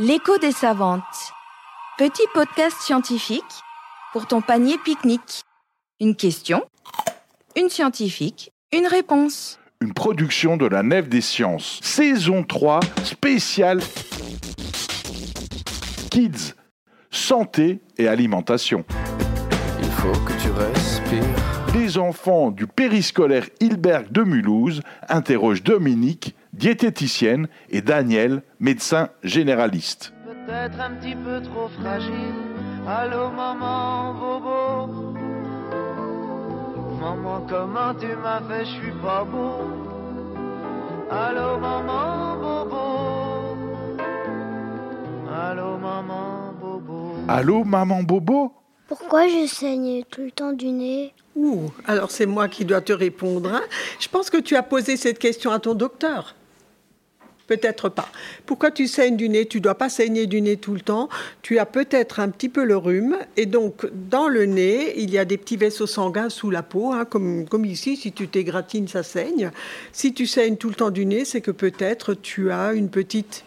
L'écho des savantes. Petit podcast scientifique pour ton panier pique-nique. Une question, une scientifique, une réponse. Une production de la Nef des Sciences. Saison 3, spéciale Kids, santé et alimentation. Il faut que tu respires. Les enfants du périscolaire Hilberg de Mulhouse interrogent Dominique, diététicienne, et Daniel, médecin généraliste. peut-être un petit peu trop fragile. Allô maman, bobo. Maman, comment tu m'as fait, je suis pas beau. Allô maman, bobo. Allô maman, bobo. Allô, maman Bobo? Pourquoi je saigne tout le temps du nez? Ouh, alors c'est moi qui dois te répondre. hein. Je pense que tu as posé cette question à ton docteur. Peut-être pas. Pourquoi tu saignes du nez? Tu dois pas saigner du nez tout le temps. Tu as peut-être un petit peu le rhume. Et donc, dans le nez, il y a des petits vaisseaux sanguins sous la peau, hein, comme, comme ici. Si tu t'égratines, ça saigne. Si tu saignes tout le temps du nez, c'est que peut-être tu as une petite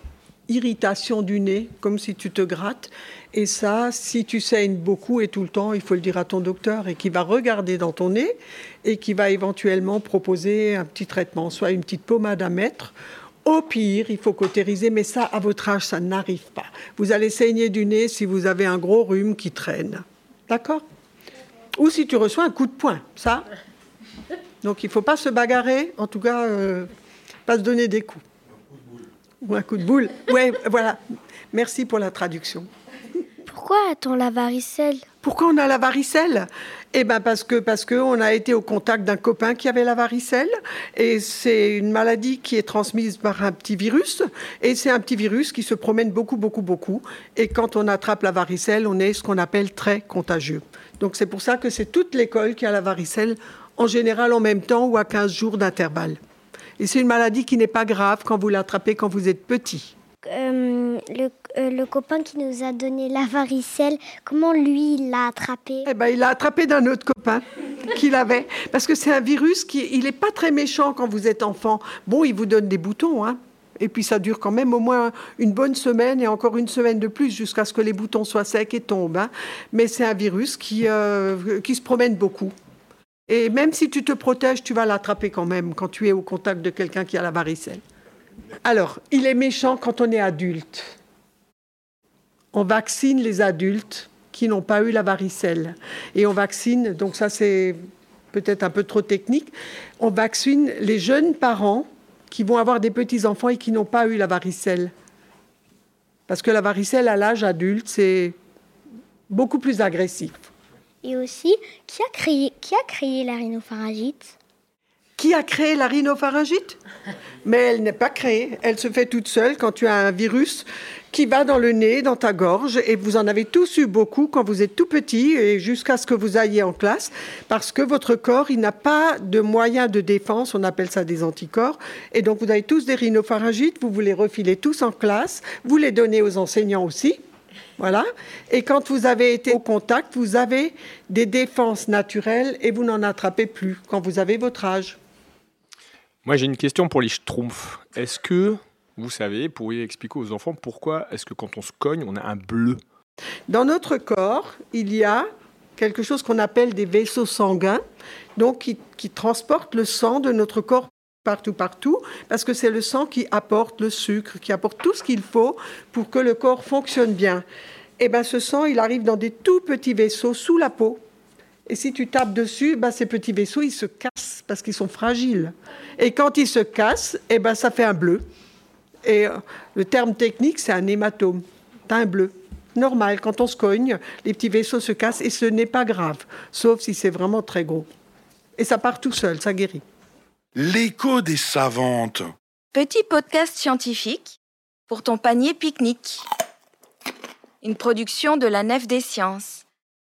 irritation du nez, comme si tu te grattes. Et ça, si tu saignes beaucoup et tout le temps, il faut le dire à ton docteur et qui va regarder dans ton nez et qui va éventuellement proposer un petit traitement, soit une petite pommade à mettre. Au pire, il faut cautériser, mais ça, à votre âge, ça n'arrive pas. Vous allez saigner du nez si vous avez un gros rhume qui traîne. D'accord? Ou si tu reçois un coup de poing, ça. Donc il ne faut pas se bagarrer, en tout cas, euh, pas se donner des coups. Ou un coup de boule. Ouais, voilà. Merci pour la traduction. Pourquoi a-t-on la varicelle? Pourquoi on a la varicelle? Eh ben parce que parce que on a été au contact d'un copain qui avait la varicelle et c'est une maladie qui est transmise par un petit virus et c'est un petit virus qui se promène beaucoup beaucoup beaucoup et quand on attrape la varicelle, on est ce qu'on appelle très contagieux. Donc c'est pour ça que c'est toute l'école qui a la varicelle en général en même temps ou à 15 jours d'intervalle. Et c'est une maladie qui n'est pas grave quand vous l'attrapez quand vous êtes petit. Euh, le, euh, le copain qui nous a donné la varicelle, comment lui il l'a attrapé? Eh ben, il l'a attrapé d'un autre copain qu'il avait. Parce que c'est un virus qui, il n'est pas très méchant quand vous êtes enfant. Bon, il vous donne des boutons, hein. Et puis ça dure quand même au moins une bonne semaine et encore une semaine de plus jusqu'à ce que les boutons soient secs et tombent. hein. Mais c'est un virus qui, euh, qui se promène beaucoup. Et même si tu te protèges, tu vas l'attraper quand même quand tu es au contact de quelqu'un qui a la varicelle. Alors, il est méchant quand on est adulte. On vaccine les adultes qui n'ont pas eu la varicelle. Et on vaccine, donc ça c'est peut-être un peu trop technique, on vaccine les jeunes parents qui vont avoir des petits-enfants et qui n'ont pas eu la varicelle. Parce que la varicelle à l'âge adulte, c'est beaucoup plus agressif. Et aussi, qui a créé, qui la rhinopharyngite? Qui a créé la rhinopharyngite? Mais elle n'est pas créée. Elle se fait toute seule quand tu as un virus qui va dans le nez, dans ta gorge. Et vous en avez tous eu beaucoup quand vous êtes tout petit et jusqu'à ce que vous alliez en classe. Parce que votre corps, il n'a pas de moyens de défense. On appelle ça des anticorps. Et donc, vous avez tous des rhinopharyngites. Vous vous les refilez tous en classe. Vous les donnez aux enseignants aussi. Voilà. Et quand vous avez été au contact, vous avez des défenses naturelles et vous n'en attrapez plus quand vous avez votre âge. Moi, j'ai une question pour les schtroumpfs. Est-ce que vous savez, pourriez expliquer aux enfants pourquoi est-ce que quand on se cogne, on a un bleu? Dans notre corps, il y a quelque chose qu'on appelle des vaisseaux sanguins, donc qui, qui transportent le sang de notre corps partout, partout, parce que c'est le sang qui apporte le sucre, qui apporte tout ce qu'il faut pour que le corps fonctionne bien. Et ben, ce sang, il arrive dans des tout petits vaisseaux sous la peau. Et si tu tapes dessus, ben, ces petits vaisseaux, ils se cassent parce qu'ils sont fragiles. Et quand ils se cassent, et ben, ça fait un bleu. Et euh, le terme technique, c'est un hématome. T'as un bleu. Normal, quand on se cogne, les petits vaisseaux se cassent et ce n'est pas grave, sauf si c'est vraiment très gros. Et ça part tout seul, ça guérit. L'écho des savantes. Petit podcast scientifique pour ton panier pique-nique. Une production de la Nef des Sciences.